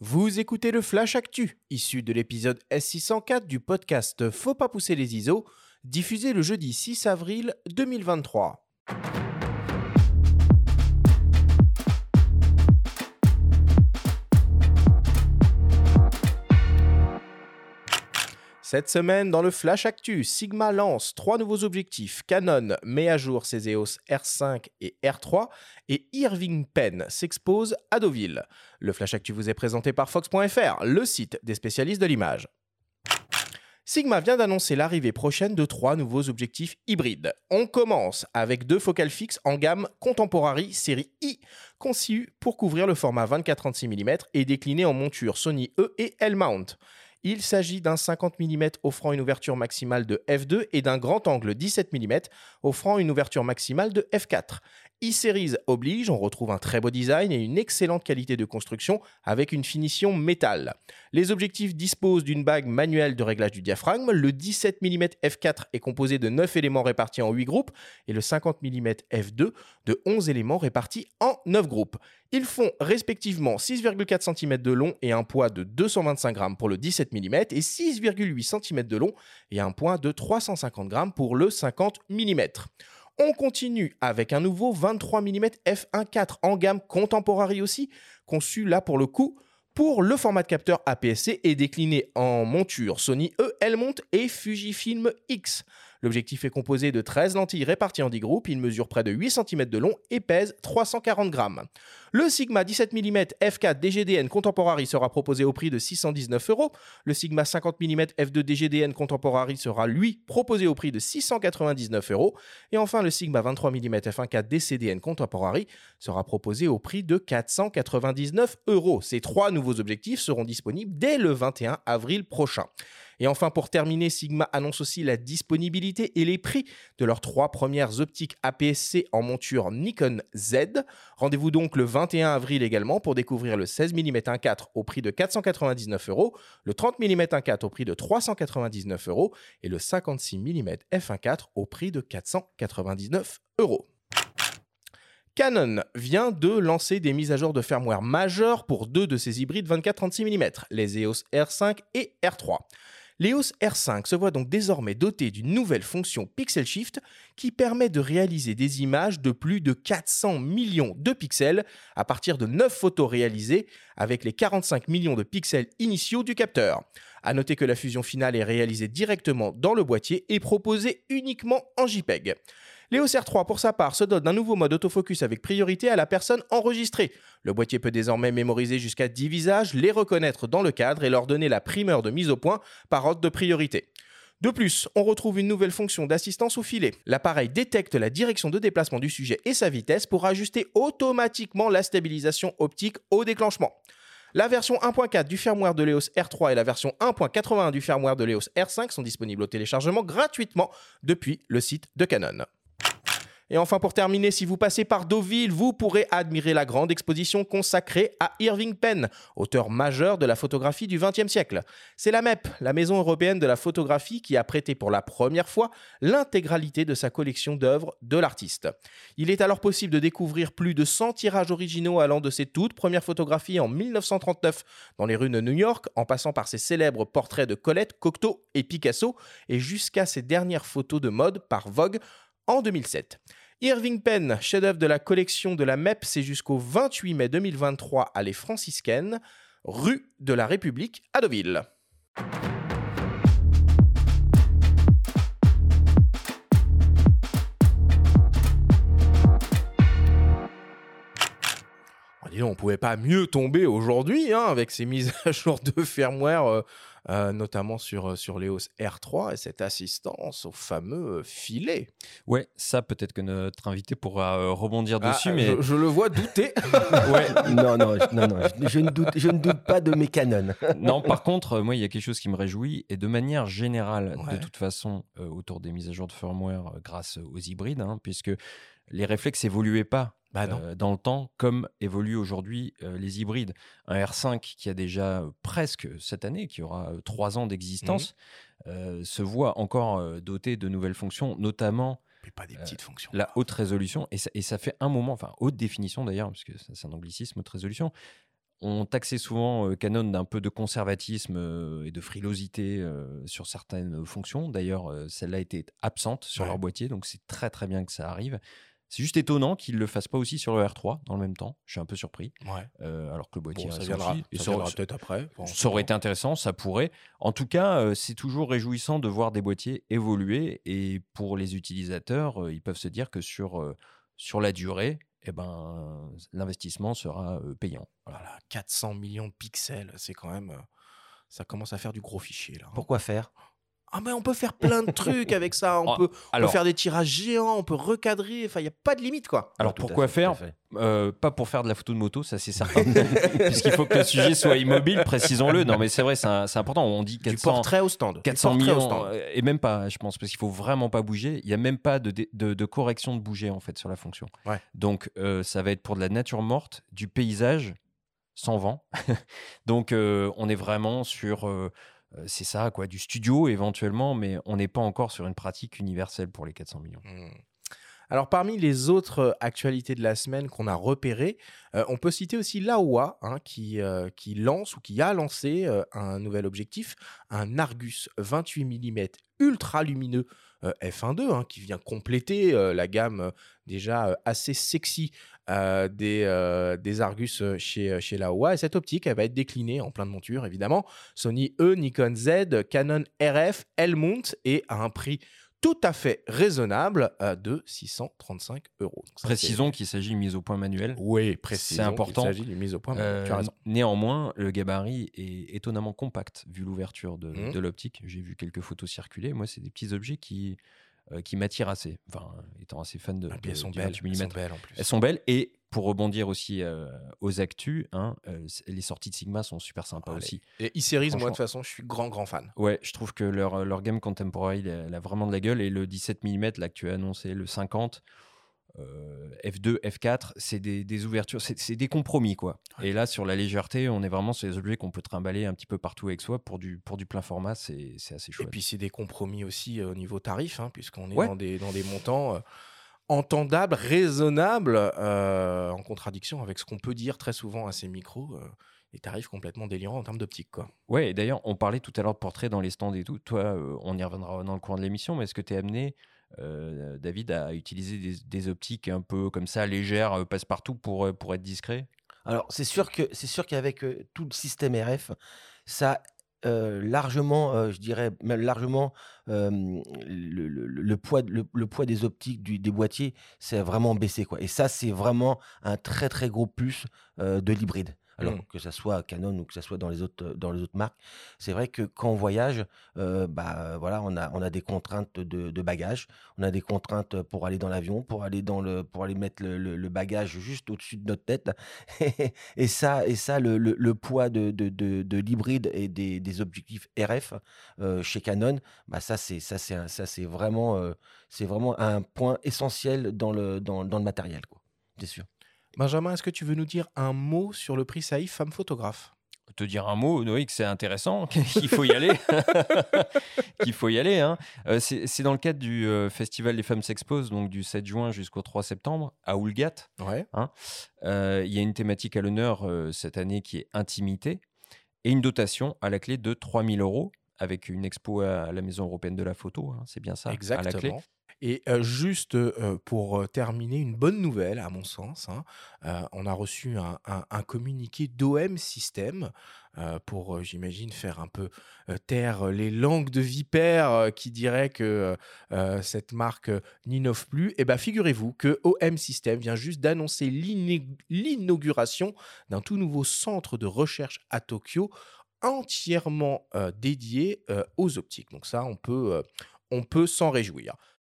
Vous écoutez le Flash Actu, issu de l'épisode S604 du podcast Faut pas pousser les ISO, diffusé le jeudi 6 avril 2023. Cette semaine, dans le Flash Actu, Sigma lance trois nouveaux objectifs. Canon met à jour ses EOS R5 et R3 et Irving Penn s'expose à Deauville. Le Flash Actu vous est présenté par Fox.fr, le site des spécialistes de l'image. Sigma vient d'annoncer l'arrivée prochaine de trois nouveaux objectifs hybrides. On commence avec deux focales fixes en gamme Contemporary série I, conçues pour couvrir le format 24-36 mm et déclinées en monture Sony E et L-mount. Il s'agit d'un 50 mm offrant une ouverture maximale de f2 et d'un grand angle 17 mm offrant une ouverture maximale de f4 e-Series oblige, on retrouve un très beau design et une excellente qualité de construction avec une finition métal. Les objectifs disposent d'une bague manuelle de réglage du diaphragme. Le 17 mm f4 est composé de 9 éléments répartis en 8 groupes et le 50 mm f2 de 11 éléments répartis en 9 groupes. Ils font respectivement 6,4 cm de long et un poids de 225 g pour le 17 mm et 6,8 cm de long et un poids de 350 g pour le 50 mm. On continue avec un nouveau 23 mm f1.4 en gamme contemporary aussi, conçu là pour le coup pour le format de capteur APS-C et décliné en monture Sony E, L-Mount et Fujifilm X. L'objectif est composé de 13 lentilles réparties en 10 groupes, il mesure près de 8 cm de long et pèse 340 grammes. Le Sigma 17 mm f4 DGDN Contemporary sera proposé au prix de 619 euros. Le Sigma 50 mm f2 DGDN Contemporary sera lui proposé au prix de 699 euros. Et enfin, le Sigma 23 mm f1.4 DCDN Contemporary sera proposé au prix de 499 euros. Ces trois nouveaux objectifs seront disponibles dès le 21 avril prochain. Et enfin, pour terminer, Sigma annonce aussi la disponibilité et les prix de leurs trois premières optiques APS-C en monture Nikon Z. Rendez-vous donc le 21 avril également pour découvrir le 16 mm 1.4 au prix de 499 euros, le 30 mm 1.4 au prix de 399 euros et le 56 mm f1.4 au prix de 499 euros. Canon vient de lancer des mises à jour de firmware majeures pour deux de ses hybrides 24-36 mm, les EOS R5 et R3. L'EOS R5 se voit donc désormais doté d'une nouvelle fonction Pixel Shift qui permet de réaliser des images de plus de 400 millions de pixels à partir de 9 photos réalisées avec les 45 millions de pixels initiaux du capteur. A noter que la fusion finale est réalisée directement dans le boîtier et proposée uniquement en JPEG. L'EOS R3, pour sa part, se dote d'un nouveau mode autofocus avec priorité à la personne enregistrée. Le boîtier peut désormais mémoriser jusqu'à 10 visages, les reconnaître dans le cadre et leur donner la primeur de mise au point par ordre de priorité. De plus, on retrouve une nouvelle fonction d'assistance au filet. L'appareil détecte la direction de déplacement du sujet et sa vitesse pour ajuster automatiquement la stabilisation optique au déclenchement. La version 1.4 du firmware de l'EOS R3 et la version 1.81 du firmware de l'EOS R5 sont disponibles au téléchargement gratuitement depuis le site de Canon. Et enfin, pour terminer, si vous passez par Deauville, vous pourrez admirer la grande exposition consacrée à Irving Penn, auteur majeur de la photographie du XXe siècle. C'est la MEP, la Maison européenne de la photographie, qui a prêté pour la première fois l'intégralité de sa collection d'œuvres de l'artiste. Il est alors possible de découvrir plus de 100 tirages originaux allant de ses toutes premières photographies en 1939 dans les rues de New York, en passant par ses célèbres portraits de Colette, Cocteau et Picasso, et jusqu'à ses dernières photos de mode par Vogue en 2007. Irving Penn, chef-d'œuvre de la collection de la MEP, c'est jusqu'au 28 mai 2023 à Les Franciscaines, rue de la République à Deauville. on ne pouvait pas mieux tomber aujourd'hui hein, avec ces mises à jour de firmware euh, euh, notamment sur, euh, sur l'EOS R3 et cette assistance au fameux euh, filet. Ouais, ça peut-être que notre invité pourra rebondir ah, dessus, mais... Je, le vois douter. ouais. Non, non, non, non je, ne doute, je ne doute pas de mes canons. non, par contre, moi, il y a quelque chose qui me réjouit, et de manière générale, de toute façon, autour des mises à jour de firmware grâce aux hybrides, hein, puisque les réflexes évoluaient pas bah dans le temps, comme évoluent aujourd'hui les hybrides. Un R5 qui a déjà presque cette année, qui aura trois ans d'existence, mmh se voit encore doté de nouvelles fonctions, notamment pas des petites fonctions. La haute résolution, et ça, et ça, fait un moment, enfin haute définition d'ailleurs, parce que c'est un anglicisme, haute résolution, on taxait souvent Canon d'un peu de conservatisme et de frilosité sur certaines fonctions. D'ailleurs, celle-là était absente sur leur boîtier, donc c'est très très bien que ça arrive. C'est juste étonnant qu'ils ne le fassent pas aussi sur le R3 dans le même temps. Je suis un peu surpris. alors que le boîtier ça viendra, peut-être après. ça aurait été intéressant, ça pourrait. En tout cas, c'est toujours réjouissant de voir des boîtiers évoluer. Et pour les utilisateurs, ils peuvent se dire que sur, sur la durée, eh ben, l'investissement sera payant. Voilà. 400 millions de pixels, c'est quand même. ça commence à faire du gros fichier là. Hein. Pourquoi faire? Ah mais on peut faire plein de trucs avec ça. On, peut, faire des tirages géants, on peut recadrer. Enfin, il n'y a pas de limite quoi. Alors pourquoi faire euh, Pas pour faire de la photo de moto, ça c'est certain. Puisqu'il faut que le sujet soit immobile, précisons-le. Non mais c'est vrai, c'est important. On dit 400, du portrait au stand. 400 millions euh, et même pas, je pense, parce qu'il faut vraiment pas bouger. Il y a même pas de, de, correction de bouger en fait sur la fonction. Donc euh, ça va être pour de la nature morte, du paysage sans vent. Donc on est vraiment sur c'est ça, quoi, du studio éventuellement, mais on n'est pas encore sur une pratique universelle pour les 400 millions. Mmh. Alors parmi les autres actualités de la semaine qu'on a repérées, on peut citer aussi Laowa hein, qui, qui lance ou qui a lancé un nouvel objectif, un Argus 28 mm ultra lumineux f1.2 hein, qui vient compléter la gamme déjà assez sexy des, des, Argus chez, chez Laowa. Et cette optique, elle va être déclinée en plein de montures, évidemment. Sony E, Nikon Z, Canon RF, L-mount et à un prix tout à fait raisonnable de 635 euros. précisons qu'il s'agit d'une mise au point manuelle. Oui, précisons c'est important. Il s'agit d'une mise au point manuelle. tu as raison. Néanmoins, le gabarit est étonnamment compact vu l'ouverture de, mmh. de l'optique. J'ai vu quelques photos circuler. Moi, c'est des petits objets qui euh, qui m'attirent assez. Enfin, étant assez fan de. Ah, elles, sont belles, elles sont belles en plus. Elles sont belles et pour rebondir aussi euh, aux actus, hein, euh, les sorties de Sigma sont super sympas aussi. Et e-Series, moi de toute façon, je suis grand grand fan. Ouais, je trouve que leur, leur game contemporary, elle, a vraiment de la gueule et le 17 mm là que tu as annoncé, le 50, F2, F4, c'est des, ouvertures, c'est des compromis quoi. Et là, sur la légèreté, on est vraiment sur des objets qu'on peut trimballer un petit peu partout avec soi pour du, pour du plein format, c'est assez chouette. Et puis c'est des compromis aussi euh, au niveau tarif, hein, puisqu'on est dans, des, dans des montants euh, entendables, raisonnables, euh, en contradiction avec ce qu'on peut dire très souvent à ces micros. des tarifs complètement délirants en termes d'optique. Quoi. Ouais, d'ailleurs, on parlait tout à l'heure de portrait dans les stands et tout. Toi, on y reviendra dans le cours de l'émission, mais est-ce que tu es amené euh, David a utilisé des, optiques un peu comme ça, légères, euh, passe-partout pour, euh, pour être discret? Alors, c'est sûr que c'est sûr qu'avec tout le système RF, ça largement, je dirais largement, le, poids, le, poids des optiques des boîtiers, c'est vraiment baissé. Quoi. Et ça, c'est vraiment un très très gros plus de l'hybride. Alors mmh. que ça soit Canon ou que ça soit dans les autres, dans les autres marques, c'est vrai que quand on voyage, bah voilà, on a, on a des contraintes de, de bagages, on a des contraintes pour aller dans l'avion, pour aller dans le, pour aller mettre le, bagage juste au-dessus de notre tête. et ça, et ça, le, le, poids de, de, de, l'hybride et des, des, objectifs RF chez Canon, bah ça c'est, ça c'est, ça c'est vraiment, c'est vraiment un point essentiel dans le, dans, dans le matériel, quoi. C'est sûr. Benjamin, est-ce que tu veux nous dire un mot sur le prix Saïf Femme Photographe? Te dire un mot, oui, que c'est intéressant, qu'il faut y aller, qu'il faut y aller. Hein. Euh, c'est dans le cadre du euh, Festival des femmes s'exposent, donc du 7 juin jusqu'au 3 septembre, à Oulgat. Ouais. Hein. Euh, il y a une thématique à l'honneur cette année qui est intimité et une dotation à la clé de 3000 euros avec une expo à la Maison européenne de la photo. Hein, c'est bien ça, Exactement. à la clé. Et juste pour terminer, une bonne nouvelle à mon sens. Hein, on a reçu un, communiqué d'OM System pour, j'imagine, faire un peu taire les langues de vipère qui diraient que cette marque n'innove plus. Et eh bien, figurez-vous que OM System vient juste d'annoncer l'inauguration d'un tout nouveau centre de recherche à Tokyo entièrement dédié aux optiques. Donc ça, on peut, on peut s'en réjouir.